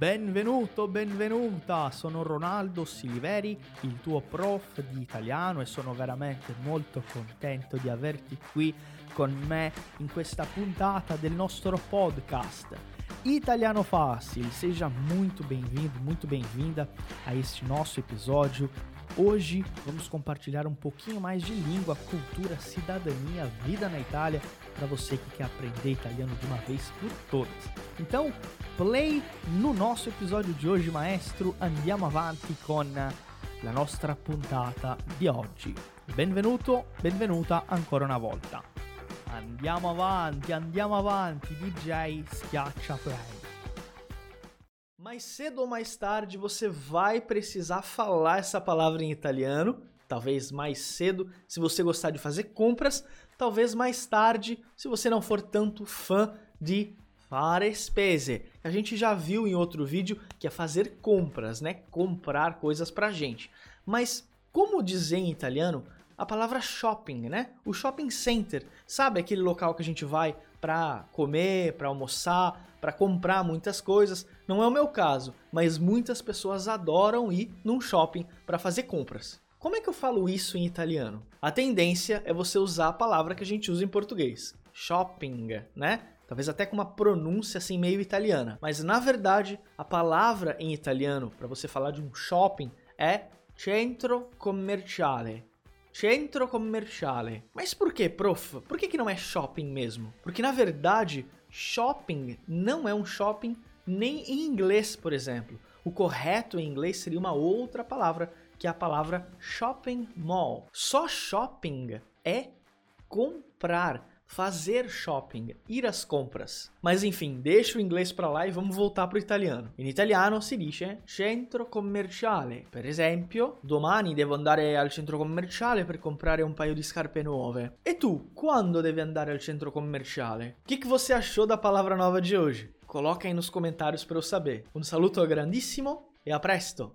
Benvenuto, benvenuta, sono Ronaldo Siliveri, il tuo prof di italiano e sono veramente molto contento di averti qui con me in questa puntata del nostro podcast. Italiano Fácil, seja muito bem-vindo, muito bem-vinda a este nosso episódio. Hoje vamos compartilhar um pouquinho mais de língua, cultura, cidadania, vida na Itália para você que quer aprender italiano de uma vez por todas. Então, play no nosso episódio de hoje, maestro. Andiamo avanti con la nostra puntata di oggi. Benvenuto, benvenuta ancora una volta. Andiamo avanti, andiamo avanti, DJ schiaccia play. Mais cedo ou mais tarde você vai precisar falar essa palavra em italiano. Talvez mais cedo, se você gostar de fazer compras. Talvez mais tarde, se você não for tanto fã de fare spese. A gente já viu em outro vídeo que é fazer compras, né? Comprar coisas pra gente. Mas como dizer em italiano a palavra shopping, né? O shopping center, sabe aquele local que a gente vai para comer, para almoçar, para comprar muitas coisas. Não é o meu caso, mas muitas pessoas adoram ir num shopping para fazer compras. Como é que eu falo isso em italiano? A tendência é você usar a palavra que a gente usa em português, shopping, né? Talvez até com uma pronúncia assim meio italiana. Mas na verdade, a palavra em italiano para você falar de um shopping é centro commerciale. Centro commerciale. Mas por que, prof? Por que, que não é shopping mesmo? Porque na verdade, shopping não é um shopping nem em inglês, por exemplo. O correto em inglês seria uma outra palavra, que é a palavra shopping mall. Só shopping é comprar fazer shopping, ir às compras. Mas enfim, deixa o inglês para lá e vamos voltar pro italiano. In italiano si dice centro commerciale. Per esempio, domani devo andare al centro commerciale per comprare un paio di scarpe nuove. E tu, quando devi andare al centro commerciale? O que, que você achou da palavra nova de hoje? Coloca aí nos comentários para eu saber. Um saluto grandissimo e a presto!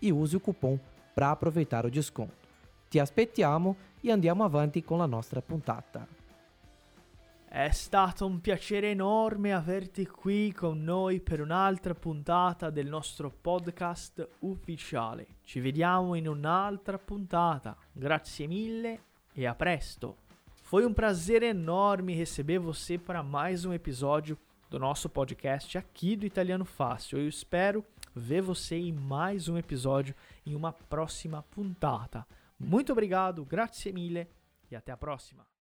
e use o cupom para aproveitar o desconto. Ti aspettiamo e andiamo avanti con la nostra puntata. È stato un piacere enorme averti qui con noi per un'altra puntata del nostro podcast ufficiale. Ci vediamo in un'altra puntata. Grazie mille e a presto. Foi um prazer enorme receber você para mais um episódio do nosso podcast aqui do Italiano Fácil. Eu espero ver você em mais um episódio em uma próxima puntata. Muito obrigado, grazie mille e até a próxima.